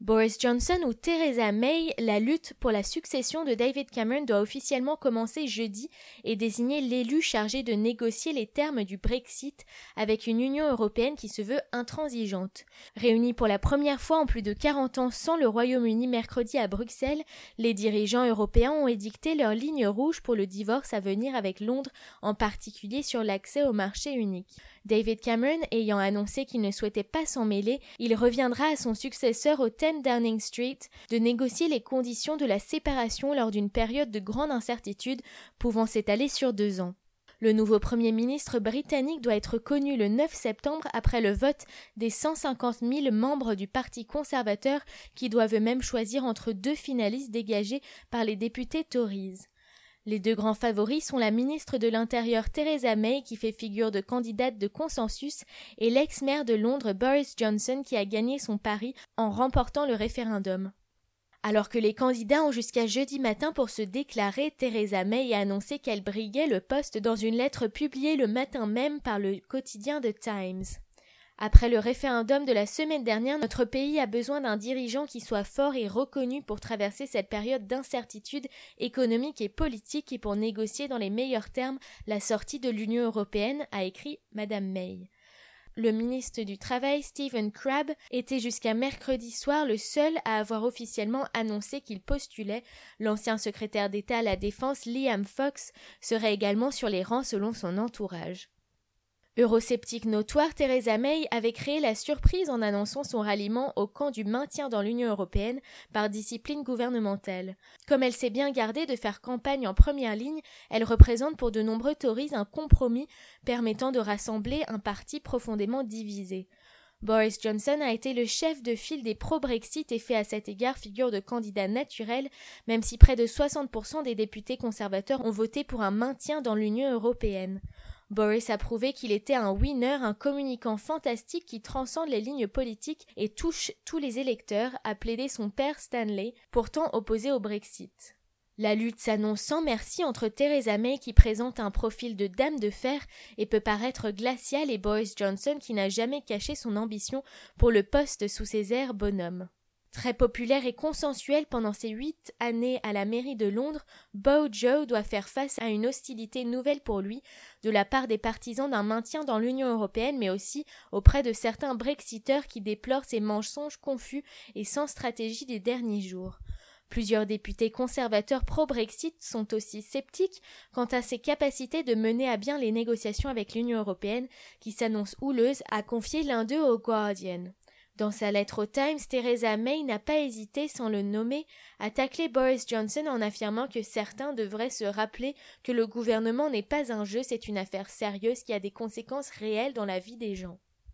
Boris Johnson ou Theresa May, la lutte pour la succession de David Cameron doit officiellement commencer jeudi et désigner l'élu chargé de négocier les termes du Brexit avec une Union européenne qui se veut intransigeante. Réunis pour la première fois en plus de 40 ans sans le Royaume-Uni mercredi à Bruxelles, les dirigeants européens ont édicté leur ligne rouge pour le divorce à venir avec Londres, en particulier sur l'accès au marché unique. David Cameron ayant annoncé qu'il ne souhaitait pas s'en mêler, il reviendra à son successeur au 10 Downing Street de négocier les conditions de la séparation lors d'une période de grande incertitude pouvant s'étaler sur deux ans. Le nouveau Premier ministre britannique doit être connu le 9 septembre après le vote des 150 000 membres du Parti conservateur qui doivent eux-mêmes choisir entre deux finalistes dégagés par les députés Tories. Les deux grands favoris sont la ministre de l'Intérieur Theresa May qui fait figure de candidate de consensus et l'ex-maire de Londres Boris Johnson qui a gagné son pari en remportant le référendum. Alors que les candidats ont jusqu'à jeudi matin pour se déclarer, Theresa May a annoncé qu'elle briguait le poste dans une lettre publiée le matin même par le quotidien The Times. Après le référendum de la semaine dernière, notre pays a besoin d'un dirigeant qui soit fort et reconnu pour traverser cette période d'incertitude économique et politique et pour négocier dans les meilleurs termes la sortie de l'Union européenne, a écrit Madame May. Le ministre du Travail, Stephen Crabb, était jusqu'à mercredi soir le seul à avoir officiellement annoncé qu'il postulait. L'ancien secrétaire d'État à la Défense, Liam Fox, serait également sur les rangs selon son entourage. Eurosceptique notoire, Theresa May avait créé la surprise en annonçant son ralliement au camp du maintien dans l'Union européenne par discipline gouvernementale. Comme elle s'est bien gardée de faire campagne en première ligne, elle représente pour de nombreux Tories un compromis permettant de rassembler un parti profondément divisé. Boris Johnson a été le chef de file des pro-Brexit et fait à cet égard figure de candidat naturel, même si près de 60% des députés conservateurs ont voté pour un maintien dans l'Union européenne. Boris a prouvé qu'il était un winner, un communicant fantastique qui transcende les lignes politiques et touche tous les électeurs, a plaidé son père Stanley, pourtant opposé au Brexit. La lutte s'annonce sans merci entre Theresa May qui présente un profil de dame de fer et peut paraître glaciale et Boris Johnson qui n'a jamais caché son ambition pour le poste sous ses airs bonhomme. Très populaire et consensuel pendant ses huit années à la mairie de Londres, Beau Joe doit faire face à une hostilité nouvelle pour lui de la part des partisans d'un maintien dans l'Union européenne, mais aussi auprès de certains Brexiteurs qui déplorent ses mensonges confus et sans stratégie des derniers jours. Plusieurs députés conservateurs pro-Brexit sont aussi sceptiques quant à ses capacités de mener à bien les négociations avec l'Union européenne qui s'annoncent houleuses, a confié l'un d'eux au Guardian. Dans sa lettre au Times, Theresa May n'a pas hésité, sans le nommer, à tacler Boris Johnson en affirmant que certains devraient se rappeler que le gouvernement n'est pas un jeu, c'est une affaire sérieuse qui a des conséquences réelles dans la vie des gens.